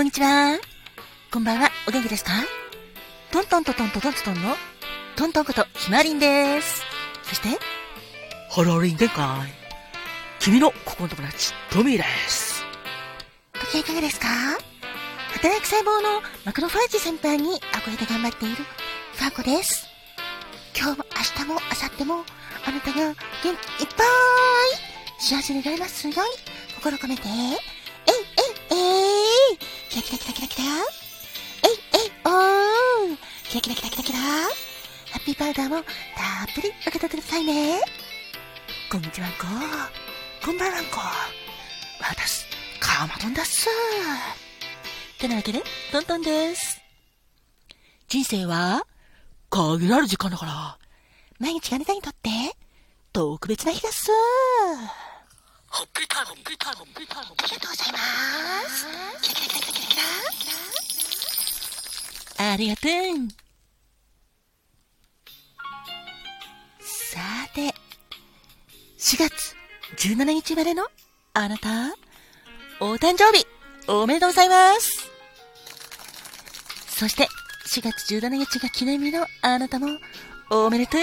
こんにちは。こんばんは。お元気ですか？トントントントントントンのトントンことひまりんです。そして、ハローリン限界。君のここの友達、トミーです。ご機嫌いかがですか？働く細胞のマクロファージ先輩に憧れて頑張っているファーコです。今日も明日も明後日もあなたが元気いっぱい幸せになれますように心込めて、キラキラキラキラキラえいえいおーキラキラキラキラキラハッピーパウダーもたっぷり受け取ってくださいね。こんにちはんこ。こんばんはんこ。私、カマトンだっす。てなわけで、トントンです。人生は、限られる時間だから。毎日があなたにとって、特別な日だっす。ハッピータイム、ハッピータイム、ハッピータイム。ありがとうございます。キラキラキラキラキラキラ。ありがとう。さて、4月17日までのあなた、お誕生日、おめでとうございます。そして、4月17日が記念日のあなたも、おめでとう。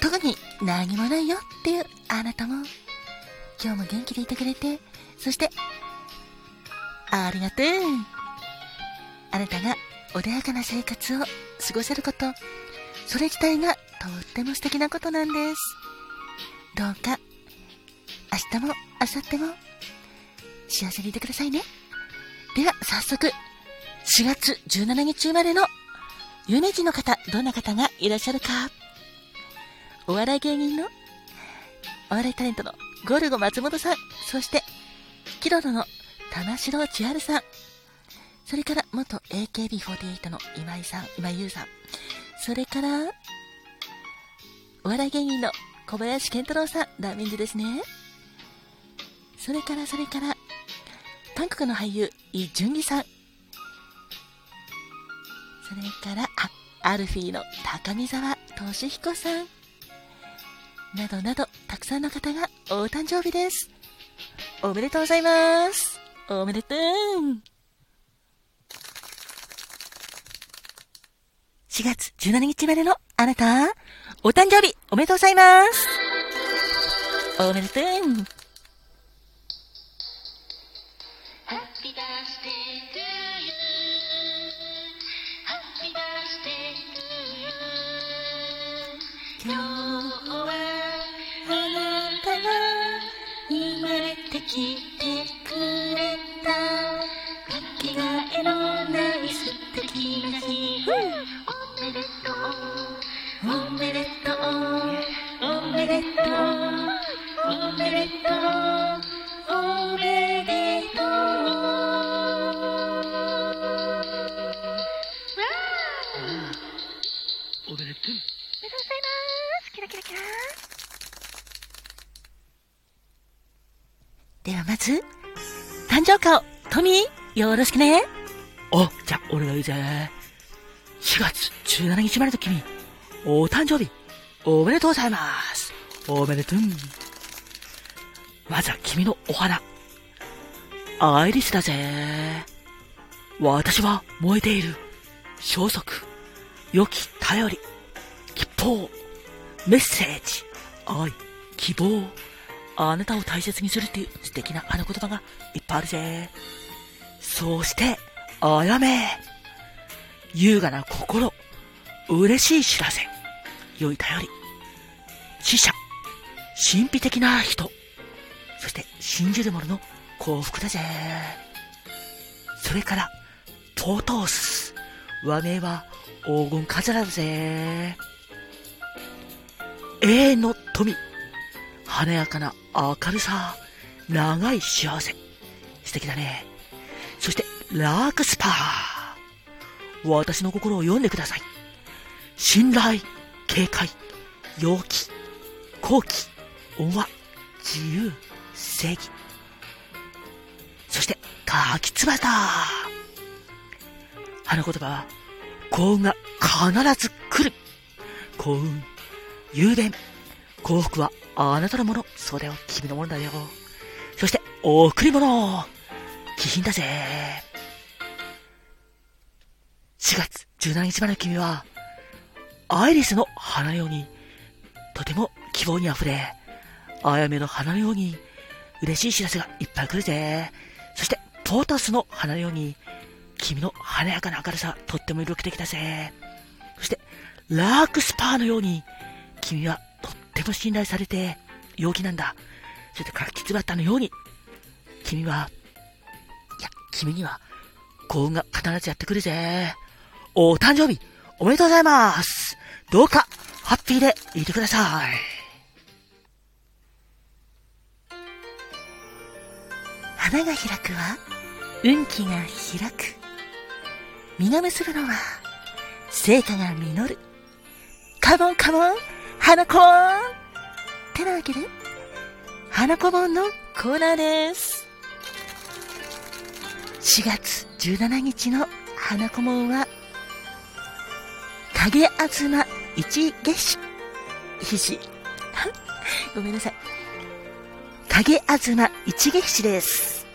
特に何もないよっていうあなたも、今日も元気でいてくれて、そして、ありがとう。あなたが穏やかな生活を過ごせること、それ自体がとっても素敵なことなんです。どうか、明日も明後日も幸せにいてくださいね。では、早速、4月17日生まれの有名人の方、どんな方がいらっしゃるか。お笑い芸人の、お笑いタレントのゴルゴ松本さん、そして、キロロの玉城千春さん、それから元 AKB48 の今井さん、今井優さん、それから、お笑い芸人の小林健太郎さん、ラーメンズですね。それから、それから、韓国の俳優、イ・ジュンギさん。それから、あ、アルフィーの高見沢俊彦さん。などなど、たくさんの方がお誕生日です。おめでとうございます。おめでとう。4月17日までのあなた、お誕生日おめでとうございます。おめでとう。れてくれた。かけがえのない素敵な日。おめでとう。おめでとう。おめでとう。おめでとう。おめでとう。おめでとう。おめでとうございます。キラキラキラ。ではまず、誕生花を、トミー、よろしくね。お、じゃあ、俺が言うぜ。4月17日までの君、お誕生日、おめでとうございます。おめでとう。まずは君のお花。アイリスだぜ。私は燃えている。消息。良き頼り。吉報。メッセージ。愛。希望。あなたを大切にするっていう素敵な花言葉がいっぱいあるぜ。そして、あやめ。優雅な心。嬉しい知らせ。良い頼り。死者。神秘的な人。そして、信じる者の幸福だぜ。それから、ポートース。和名は黄金カズラだぜ。永遠の富。華やかな明るさ。長い幸せ。素敵だね。そして、ラークスパー。私の心を読んでください。信頼、警戒、陽気、好奇、恩和、自由、正義。そして、柿翼だ。花言葉は、幸運が必ず来る。幸運、雄弁、幸福はあなたのもの。それは君のものだよ。そして、贈り物気品だぜ。4月17日まで君は、アイリスの花のように、とても希望に溢れ、あやめの花のように、嬉しい知らせがいっぱい来るぜ。そして、ポータスの花のように、君の華やかな明るさ、とっても魅力的だぜ。そして、ラークスパーのように、君はと信頼されて、陽気なんだ。そして、カキツバッタのように、君は、いや、君には、幸運が必ずやってくるぜ。お誕生日、おめでとうございます。どうか、ハッピーでいてください。花が開くは運気が開く実が結ぶのは成果が実るカモンカモン花子ーンてなわけで花子本のコーナーです。4月17日の花子門は影あずま一月始ひし。ごめんなさい。影あずま一撃死です。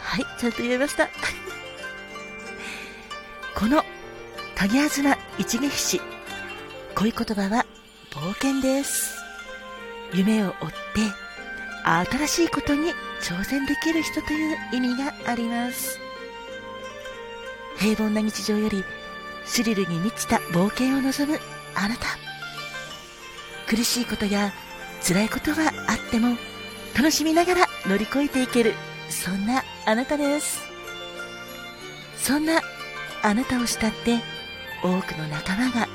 はい、ちゃんと言えました。この影あずま一撃死、恋言葉は冒険です。夢を追って新しいことに挑戦できる人という意味があります。平凡な日常よりスリルに満ちた冒険を望むあなた。苦しいことや辛いことはあっても楽しみながら乗り越えていけるそんなあなたですそんなあなたを慕って多くの仲間が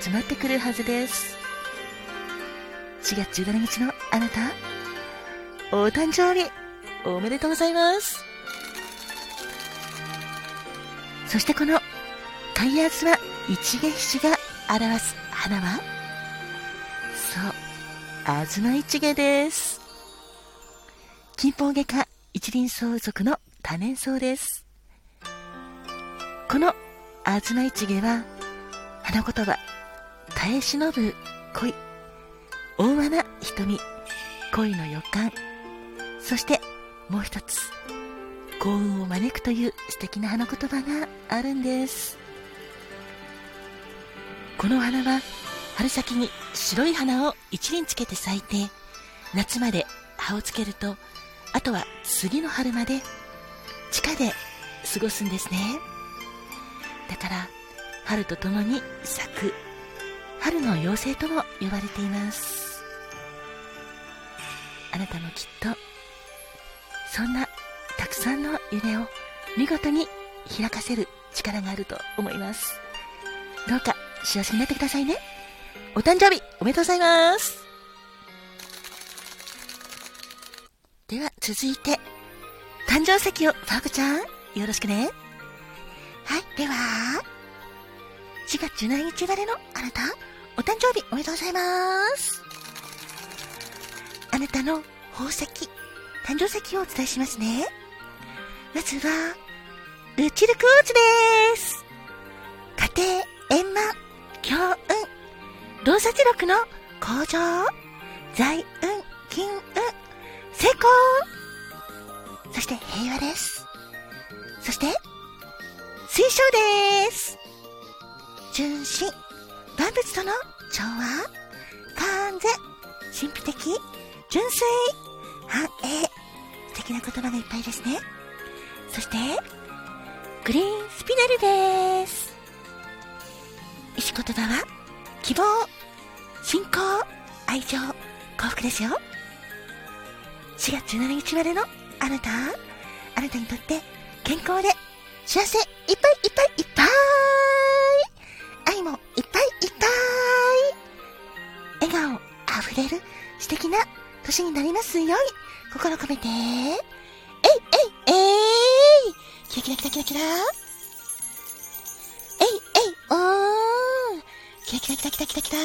集まってくるはずです4月17日のあなた。お誕生日おめでとうございますそしてこの海安は一撃種が表す花はそうあずま一芸です金峰外科一輪相続の多年草です。このあずま一芸は、花言葉、耐え忍ぶ恋、大和な瞳、恋の予感、そしてもう一つ、幸運を招くという素敵な花言葉があるんです。この花は、春先に白い花を一輪つけて咲いて、夏まで葉をつけると、あとは次の春まで地下で過ごすんですね。だから、春とともに咲く、春の妖精とも呼ばれています。あなたもきっと、そんなたくさんの夢を見事に開かせる力があると思います。どうか幸せになってくださいね。お誕生日おめでとうございます。では続いて、誕生石をパーコちゃん、よろしくね。はい、では、4月17日生まれのあなた、お誕生日おめでとうございます。あなたの宝石、誕生石をお伝えしますね。まずは、ルチルクォーツです。家庭、円満、強運、洞察力の向上、財運、金運、成功そして平和です。そして、水晶です。純真、万物との調和、完全、神秘的、純粋、繁栄、素敵な言葉がいっぱいですね。そして、グリーンスピナルです。石言葉は、希望、信仰、愛情、幸福ですよ。4月17日までのあなた、あなたにとって健康で幸せいっぱいいっぱいいっぱいあふれる素敵な年になりますように心込めて、えいえいえいキラキラキラキラキラ。えいえいおー。キラキラキラキラキラキラ。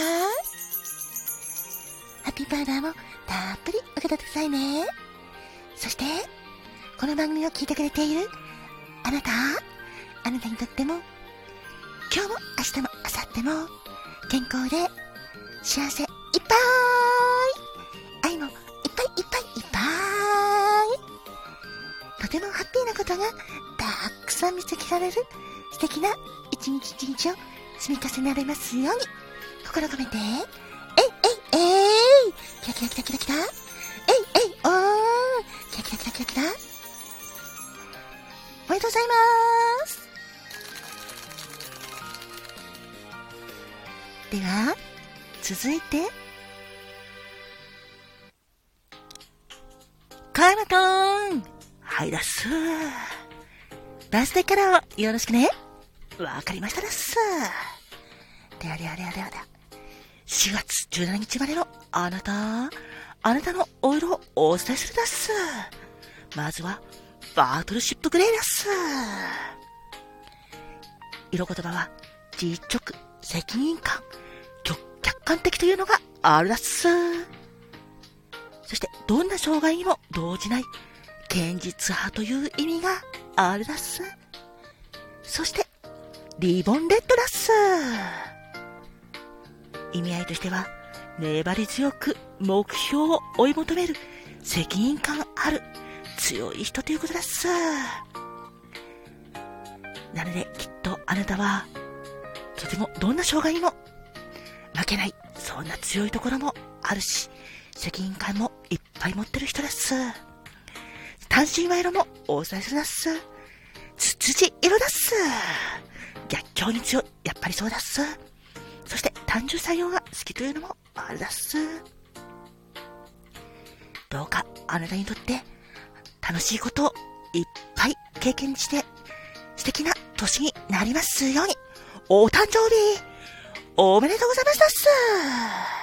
ハッピーパウダーもたっぷり受け取ってくださいね。そして、この番組を聞いてくれているあなた、あなたにとっても、今日も明日も明後日も、健康で幸せいっぱい。てもハッピーなことがたくさん見つけられる素敵な一日一日を積み重ねられますように。心込めて、えいえいえい。キラキラキラキラキラ。えいえい。おー。キラキラキラキラキラ。おめでとうございます。では、続いて、カーマトーンはいだっす。バースデーカラをよろしくね。わかりましただっす。ではではではではでは。4月17日までのあなた、あなたのお色をお伝えするだっす。まずは、バートルシップグレーだっす。色言葉は、実直、責任感、客客観的というのがあるだっす。そして、どんな障害にも動じない、堅実派という意味があるだっす。そして、リボンレッドだっす。意味合いとしては、粘り強く目標を追い求める責任感ある強い人ということだっす。なので、きっとあなたは、とてもどんな障害にも負けない、そんな強いところもあるし、責任感もいっぱい持ってる人です。単身賄賂もお伝えするだっす。ツツジ色だっす。逆境に強い、やっぱりそうだっす。そして単純作業が好きというのもあるだっす。どうかあなたにとって楽しいことをいっぱい経験して素敵な年になりますように、お誕生日おめでとうございましたっす